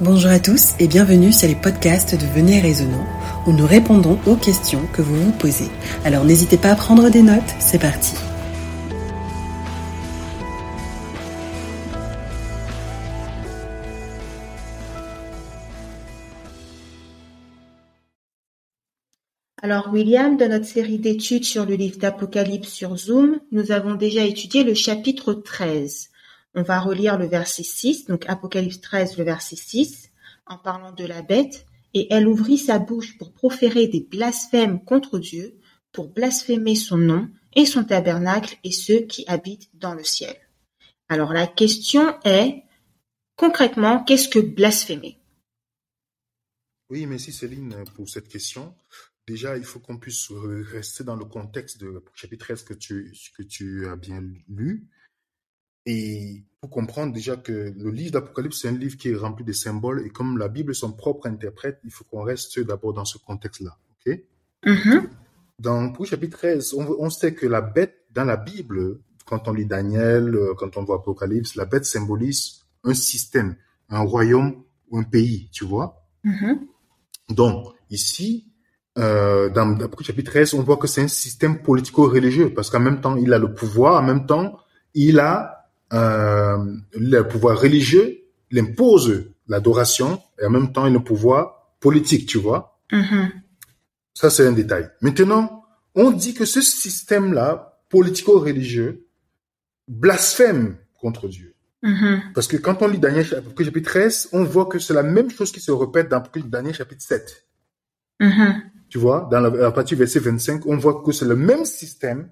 Bonjour à tous et bienvenue sur les podcasts de Venez Raisonnant où nous répondons aux questions que vous vous posez. Alors n'hésitez pas à prendre des notes, c'est parti. Alors William, dans notre série d'études sur le livre d'Apocalypse sur Zoom, nous avons déjà étudié le chapitre 13. On va relire le verset 6, donc Apocalypse 13, le verset 6, en parlant de la bête, et elle ouvrit sa bouche pour proférer des blasphèmes contre Dieu, pour blasphémer son nom et son tabernacle et ceux qui habitent dans le ciel. Alors la question est, concrètement, qu'est-ce que blasphémer? Oui, merci Céline pour cette question. Déjà, il faut qu'on puisse rester dans le contexte de chapitre 13 que tu, que tu as bien lu. Et pour comprendre déjà que le livre d'Apocalypse, c'est un livre qui est rempli de symboles. Et comme la Bible est son propre interprète, il faut qu'on reste d'abord dans ce contexte-là. OK? Mhm. Dans pour chapitre 13, on, on sait que la bête, dans la Bible, quand on lit Daniel, euh, quand on voit Apocalypse, la bête symbolise un système, un royaume ou un pays, tu vois? Mhm. Donc, ici, euh, dans le chapitre 13, on voit que c'est un système politico-religieux, parce qu'en même temps, il a le pouvoir, en même temps, il a le pouvoir religieux, il impose l'adoration, et en même temps, il a le pouvoir politique, tu vois. Mhm. Ça, c'est un détail. Maintenant, on dit que ce système-là, politico-religieux, blasphème contre Dieu. Mhm. Parce que quand on lit Daniel chapitre 13, on voit que c'est la même chose qui se répète dans Daniel chapitre 7. Mhm. Tu vois, dans la, partir du verset 25, on voit que c'est le même système,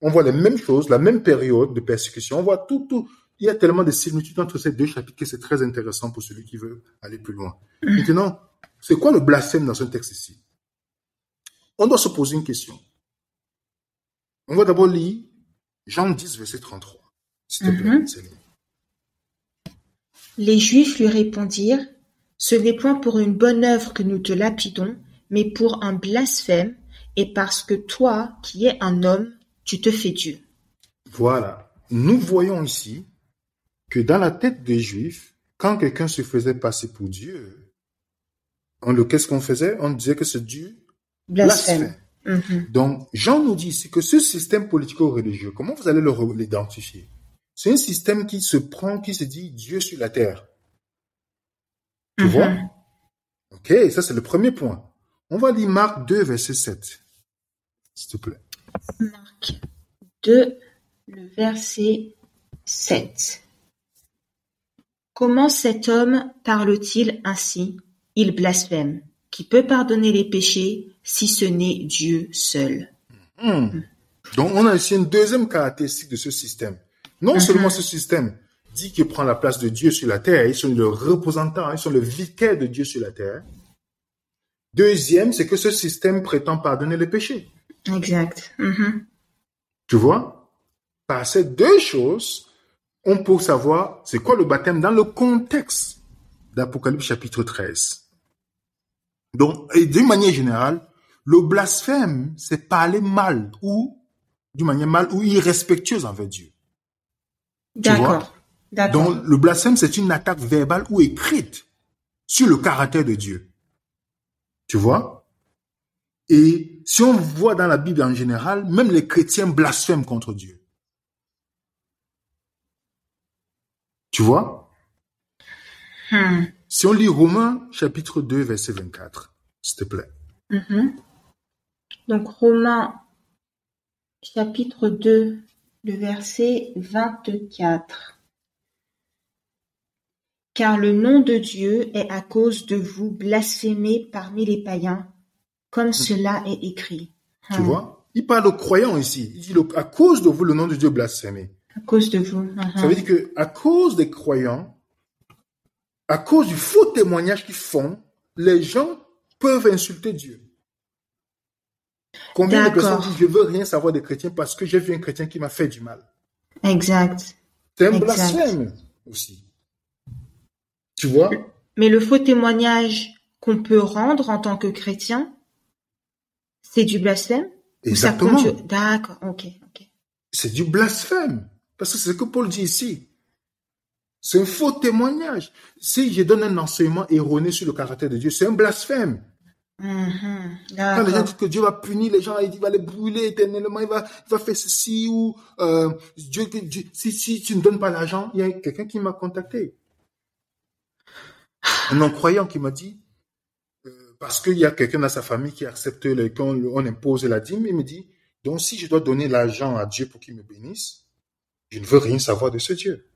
on voit les mêmes choses, la même période de persécution, on voit tout, tout. Il y a tellement de similitudes entre ces deux chapitres que c'est très intéressant pour celui qui veut aller plus loin. Maintenant, c'est quoi le blasphème dans ce texte ici? On doit se poser une question. On va d'abord lire Jean 10, verset 33. S'il te plaît. Céline. Les Juifs lui répondirent, Ce n'est point pour une bonne œuvre que nous te lapidons, mais pour un blasphème, et parce que toi, qui es un homme, tu te fais Dieu. Voilà. Nous voyons ici que dans la tête des Juifs, quand quelqu'un se faisait passer pour Dieu, on le qu'est-ce qu'on faisait? On disait que ce Dieu? Blasphème. blasphème. Mhm. Donc, Jean nous dit ici que ce système politico-religieux, comment vous allez l'identifier? C'est un système qui se prend, qui se dit Dieu sur la terre. Tu Mhm. vois? Ok, ça c'est le premier point. On va lire Marc 2, verset 7. S'il te plaît. Marc 2, le verset 7. Comment cet homme parle-t-il ainsi? Il blasphème. Qui peut pardonner les péchés si ce n'est Dieu seul? Hmm. Donc, on a ici une deuxième caractéristique de ce système. Non Mhm. seulement ce système dit qu'il prend la place de Dieu sur la terre, ils sont le représentant, ils sont le vicaire de Dieu sur la terre. Deuxième, c'est que ce système prétend pardonner les péchés. Exact. Mhm. Tu vois? Par ces deux choses, on peut savoir c'est quoi le baptême dans le contexte d'Apocalypse chapitre 13. Donc, et d'une manière générale, le blasphème, c'est parler mal ou, d'une manière mal ou irrespectueuse envers Dieu. D'accord. Donc, le blasphème, c'est une attaque verbale ou écrite sur le caractère de Dieu. Tu vois? Et si on voit dans la Bible en général, même les chrétiens blasphèment contre Dieu. Tu vois? Hmm. Si on lit Romains chapitre 2, verset 24, s'il te plaît. Mhm. Donc Romains chapitre 2, le verset 24. Car le nom de Dieu est à cause de vous blasphémé parmi les païens, comme cela est écrit. Tu Hmm. vois? Il parle aux croyants ici. Il dit, le- à cause de vous, le nom de Dieu blasphémé. À cause de vous. Mhm. Ça veut dire que à cause des croyants, à cause du faux témoignage qu'ils font, les gens peuvent insulter Dieu. Combien de personnes disent je veux rien savoir des chrétiens parce que j'ai vu un chrétien qui m'a fait du mal? Exact. C'est un blasphème aussi. Tu vois? Mais le faux témoignage qu'on peut rendre en tant que chrétien, c'est du blasphème Exactement. D'accord, ok, ok. C'est du blasphème. Parce que c'est ce que Paul dit ici. C'est un faux témoignage. Si je donne un enseignement erroné sur le caractère de Dieu, c'est un blasphème. Mhm. Quand les gens disent que Dieu va punir les gens, il va les brûler éternellement, il va, il va faire ceci ou euh, Dieu, Dieu- si, si tu ne donnes pas l'argent, il y a quelqu'un qui m'a contacté. Un non-croyant qui m'a dit, parce qu'il y a quelqu'un dans sa famille qui accepte, qu'on on impose la dîme, il me dit, donc si je dois donner l'argent à Dieu pour qu'il me bénisse, je ne veux rien savoir de ce Dieu.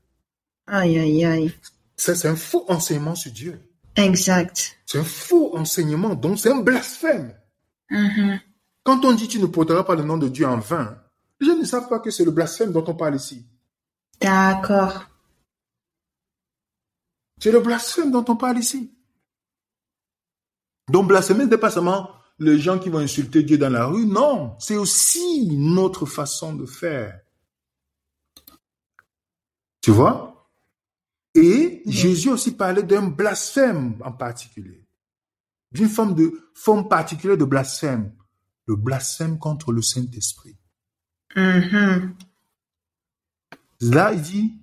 Aïe, aïe, aïe. Ça, c'est un faux enseignement sur Dieu. Exact. C'est un faux enseignement, donc c'est un blasphème. Mhm. Quand on dit tu ne porteras pas le nom de Dieu en vain, les gens ne savent pas que c'est le blasphème dont on parle ici. D'accord. C'est le blasphème dont on parle ici. Donc blasphémer n'est pas seulement les gens qui vont insulter Dieu dans la rue, non, c'est aussi notre façon de faire. Tu vois? Et Jésus aussi parlait d'un blasphème en particulier, d'une forme de forme particulière de blasphème, le blasphème contre le Saint-Esprit. Mhm. Là, il dit,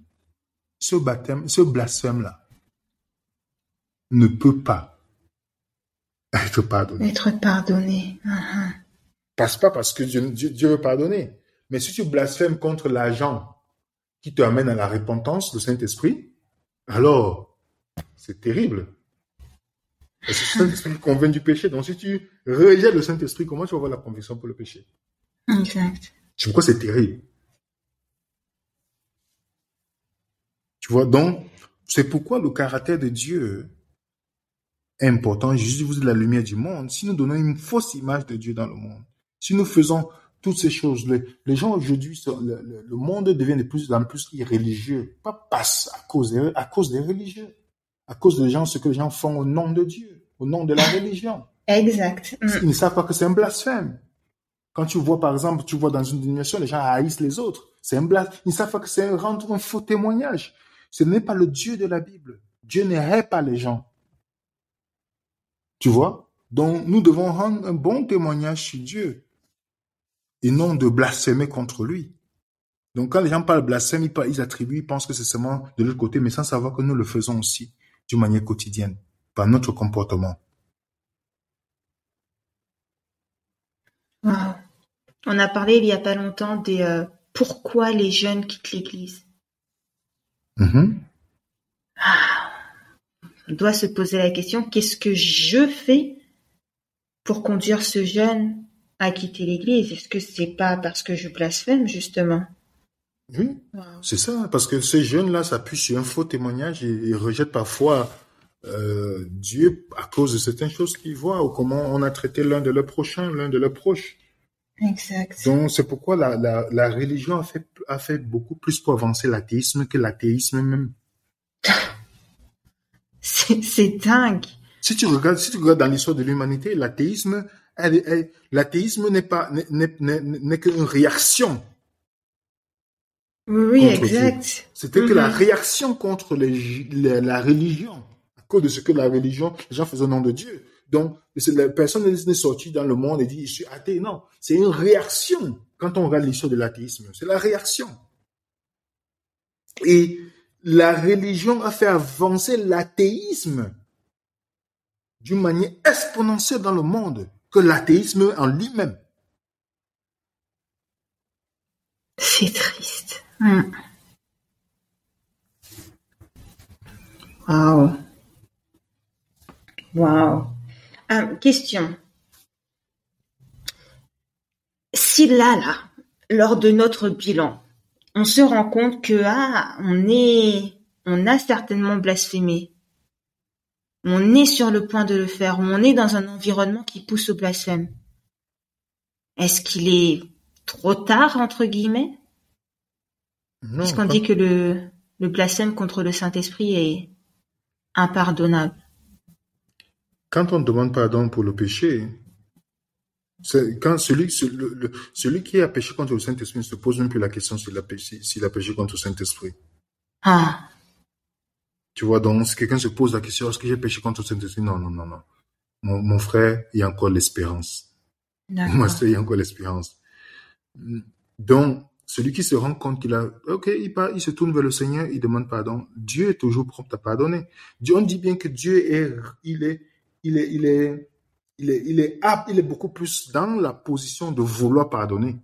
ce baptême, ce blasphème-là ne peut pas être pardonné. Être pardonné. Mhm. Passe pas parce que Dieu, Dieu, Dieu veut pardonner. Mais si tu blasphèmes contre l'agent qui te amène à la repentance, le Saint-Esprit, alors c'est terrible. Parce que le Saint-Esprit convainc du péché. Donc si tu rejettes le Saint-Esprit, comment tu vas avoir la conviction pour le péché? Exact. Tu vois c'est terrible Tu vois, donc, c'est pourquoi le caractère de Dieu important. Jésus vous est la lumière du monde. Si nous donnons une fausse image de Dieu dans le monde, si nous faisons toutes ces choses, les, les gens aujourd'hui, le, le- le monde devient de plus en plus irréligieux. Pas parce à cause des, à cause des religieux. À cause des gens, ce que les gens font au nom de Dieu, au nom de la religion. Exact. Mhm. Ils ne savent pas que c'est un blasphème. Quand tu vois, par exemple, tu vois dans une dénomination, les gens haïssent les autres. C'est un blasphème. Ils ne savent pas que c'est un- rendre un faux témoignage. Ce n'est pas le Dieu de la Bible. Dieu n'hait pas les gens. Tu vois? Donc, nous devons rendre un bon témoignage sur Dieu. Et non de blasphémer contre lui. Donc, quand les gens parlent blasphème, ils, attribuent, ils pensent que c'est seulement de l'autre côté, mais sans savoir que nous le faisons aussi, d'une manière quotidienne, par notre comportement. Wow. On a parlé il y a pas longtemps des euh, pourquoi les jeunes quittent l'Église. Mhm. On doit se poser la question qu'est-ce que je fais pour conduire ce jeune à quitter l'Église? Est-ce que c'est pas parce que je blasphème justement? Oui. Wow. C'est ça, parce que ces jeunes-là s'appuient sur un faux témoignage et, et rejettent parfois euh, Dieu à cause de certaines choses qu'ils voient ou comment on a traité l'un de leurs prochains, l'un de leurs proches. Exact. Donc c'est pourquoi la, la, la religion a fait, a fait beaucoup plus pour avancer l'athéisme que l'athéisme même. C'est dingue. Si tu regardes, si tu regardes dans l'histoire de l'humanité, l'athéisme, l'athéisme n'est pas n'est- n'est n'est- n'est qu'une réaction. Oui, exact. C'était que la Mhm. réaction contre les- la, la religion, à cause de ce que la religion, les gens faisaient au nom de Dieu. Donc, la personne n'est sortie dans le monde et dit, je suis athée. Non, c'est une réaction. Quand on regarde l'histoire de l'athéisme, c'est la réaction. Et la religion a fait avancer l'athéisme d'une manière exponentielle dans le monde que l'athéisme en lui-même. C'est triste. Hmm. Waouh. Waouh. Ah, question. Si là, là, lors de notre bilan, on se rend compte que ah, on est, on a certainement blasphémé, on est sur le point de le faire, on est dans un environnement qui pousse au blasphème. Est-ce qu'il est trop tard entre guillemets? Non, Puisqu'on dit que le, le blasphème contre le Saint-Esprit est impardonnable. Quand on demande pardon pour le péché, quand celui, celui, qui a péché contre le Saint-Esprit ne se pose même plus la question s'il a péché, s'il a péché contre le Saint-Esprit. Ah, Tu vois, donc si quelqu'un se pose la question, est-ce que j'ai péché contre le Saint-Esprit? Non, non, non, non. Mon, mon frère, il y a encore l'espérance. Moi, d'accord. c'est- il y a encore l'espérance. Donc, celui qui se rend compte qu'il a, ok, il, part, il se tourne vers le Seigneur, il demande pardon. Dieu est toujours prompt à pardonner. Dieu, on dit bien que Dieu est, il est, il est, il est, il est, il est apte, il est beaucoup plus dans la position de vouloir pardonner.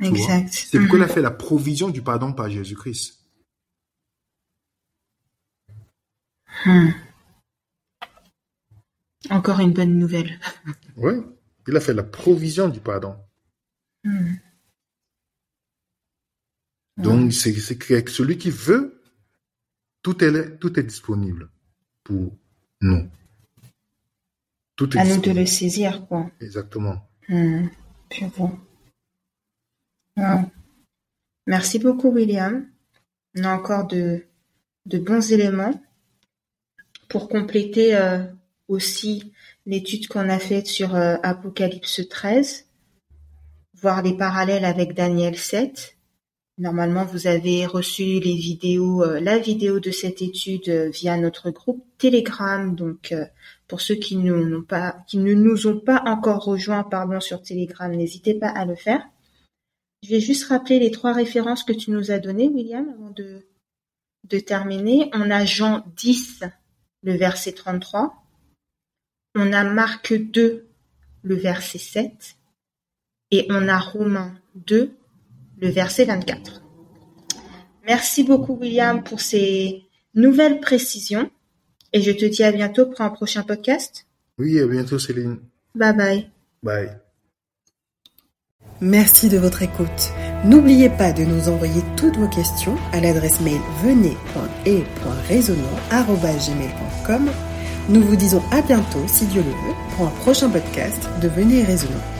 Exact. C'est pourquoi il a fait la provision du pardon par Jésus-Christ. Hmm. Encore une bonne nouvelle. Oui, il a fait la provision du pardon. Hmm. Donc, c'est que celui qui veut, tout est, tout est disponible pour nous. Tout est à nous de le saisir, quoi. Exactement. Hmm. bon. Merci beaucoup, William. On a encore de, de bons éléments pour compléter euh, aussi l'étude qu'on a faite sur euh, Apocalypse 13, voir les parallèles avec Daniel 7. Normalement, vous avez reçu les vidéos, euh, la vidéo de cette étude via notre groupe Telegram. Donc, pour ceux qui, n'ont pas, qui ne nous ont pas encore rejoints pardon, sur Telegram, n'hésitez pas à le faire. Je vais juste rappeler les trois références que tu nous as données, William, avant de, de terminer. On a Jean 10, le verset 33. On a Marc 2, le verset 7. Et on a Romains 2, le verset 24. Merci beaucoup, William, pour ces nouvelles précisions. Et je te dis à bientôt pour un prochain podcast. Oui, à bientôt, Céline. Bye bye. Bye. Merci de votre écoute. N'oubliez pas de nous envoyer toutes vos questions à l'adresse mail venez.et.raisonnant.com. Nous vous disons à bientôt, si Dieu le veut, pour un prochain podcast de Venez et Raisonnant.